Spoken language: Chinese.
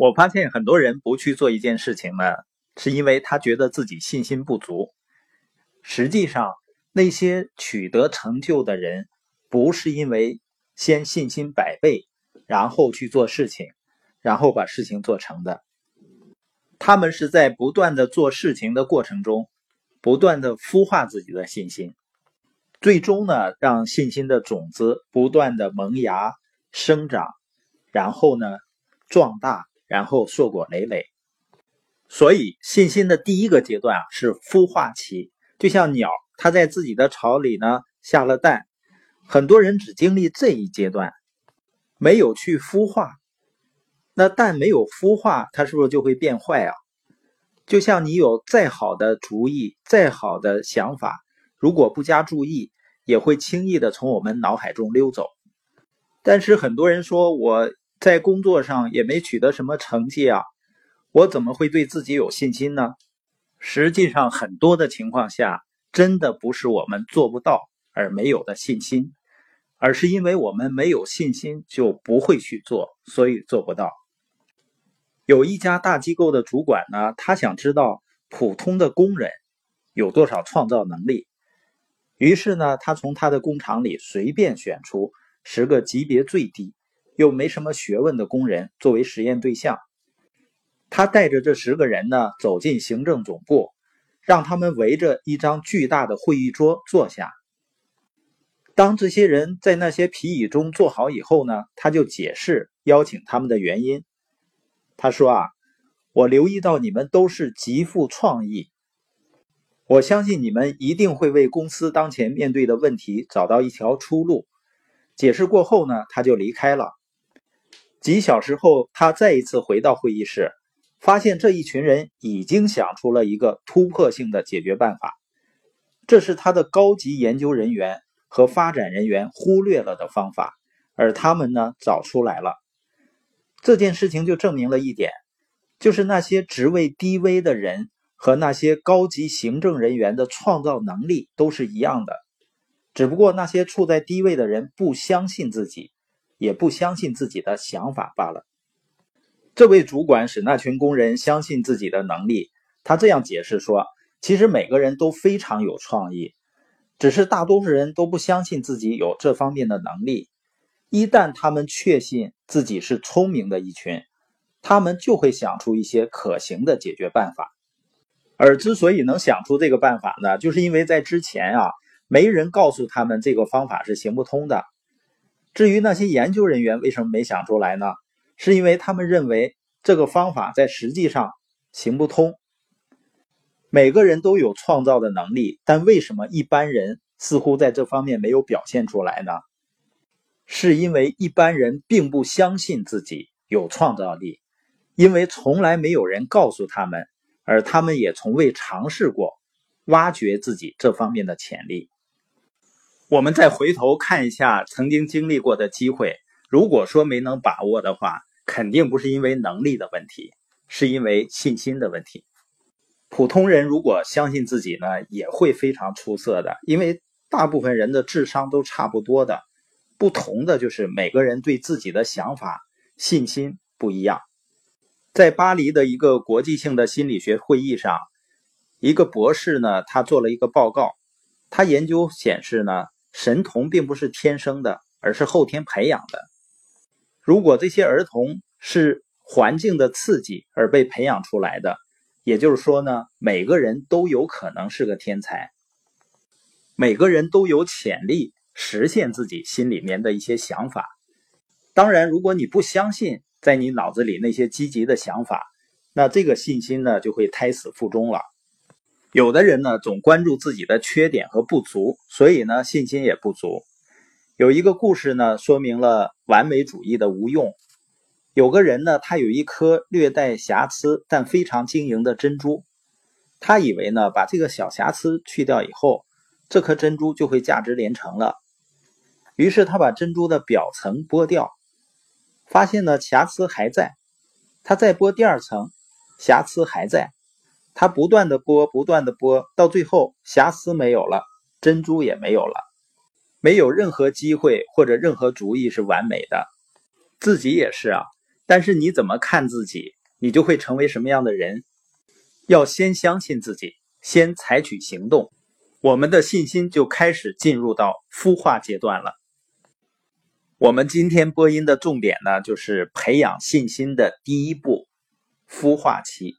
我发现很多人不去做一件事情呢，是因为他觉得自己信心不足。实际上，那些取得成就的人，不是因为先信心百倍，然后去做事情，然后把事情做成的。他们是在不断的做事情的过程中，不断的孵化自己的信心，最终呢，让信心的种子不断的萌芽、生长，然后呢，壮大。然后硕果累累，所以信心的第一个阶段啊是孵化期，就像鸟，它在自己的巢里呢下了蛋，很多人只经历这一阶段，没有去孵化，那蛋没有孵化，它是不是就会变坏啊？就像你有再好的主意、再好的想法，如果不加注意，也会轻易的从我们脑海中溜走。但是很多人说我。在工作上也没取得什么成绩啊，我怎么会对自己有信心呢？实际上，很多的情况下，真的不是我们做不到而没有的信心，而是因为我们没有信心就不会去做，所以做不到。有一家大机构的主管呢，他想知道普通的工人有多少创造能力，于是呢，他从他的工厂里随便选出十个级别最低。又没什么学问的工人作为实验对象，他带着这十个人呢走进行政总部，让他们围着一张巨大的会议桌坐下。当这些人在那些皮椅中坐好以后呢，他就解释邀请他们的原因。他说：“啊，我留意到你们都是极富创意，我相信你们一定会为公司当前面对的问题找到一条出路。”解释过后呢，他就离开了。几小时后，他再一次回到会议室，发现这一群人已经想出了一个突破性的解决办法。这是他的高级研究人员和发展人员忽略了的方法，而他们呢找出来了。这件事情就证明了一点，就是那些职位低微的人和那些高级行政人员的创造能力都是一样的，只不过那些处在低位的人不相信自己。也不相信自己的想法罢了。这位主管使那群工人相信自己的能力。他这样解释说：“其实每个人都非常有创意，只是大多数人都不相信自己有这方面的能力。一旦他们确信自己是聪明的一群，他们就会想出一些可行的解决办法。而之所以能想出这个办法呢，就是因为在之前啊，没人告诉他们这个方法是行不通的。”至于那些研究人员为什么没想出来呢？是因为他们认为这个方法在实际上行不通。每个人都有创造的能力，但为什么一般人似乎在这方面没有表现出来呢？是因为一般人并不相信自己有创造力，因为从来没有人告诉他们，而他们也从未尝试过挖掘自己这方面的潜力。我们再回头看一下曾经经历过的机会，如果说没能把握的话，肯定不是因为能力的问题，是因为信心的问题。普通人如果相信自己呢，也会非常出色的，因为大部分人的智商都差不多的，不同的就是每个人对自己的想法信心不一样。在巴黎的一个国际性的心理学会议上，一个博士呢，他做了一个报告，他研究显示呢。神童并不是天生的，而是后天培养的。如果这些儿童是环境的刺激而被培养出来的，也就是说呢，每个人都有可能是个天才，每个人都有潜力实现自己心里面的一些想法。当然，如果你不相信在你脑子里那些积极的想法，那这个信心呢就会胎死腹中了。有的人呢，总关注自己的缺点和不足，所以呢，信心也不足。有一个故事呢，说明了完美主义的无用。有个人呢，他有一颗略带瑕疵但非常晶莹的珍珠，他以为呢，把这个小瑕疵去掉以后，这颗珍珠就会价值连城了。于是他把珍珠的表层剥掉，发现呢，瑕疵还在。他再剥第二层，瑕疵还在。他不断的剥，不断的剥，到最后瑕疵没有了，珍珠也没有了，没有任何机会或者任何主意是完美的。自己也是啊，但是你怎么看自己，你就会成为什么样的人。要先相信自己，先采取行动，我们的信心就开始进入到孵化阶段了。我们今天播音的重点呢，就是培养信心的第一步——孵化期。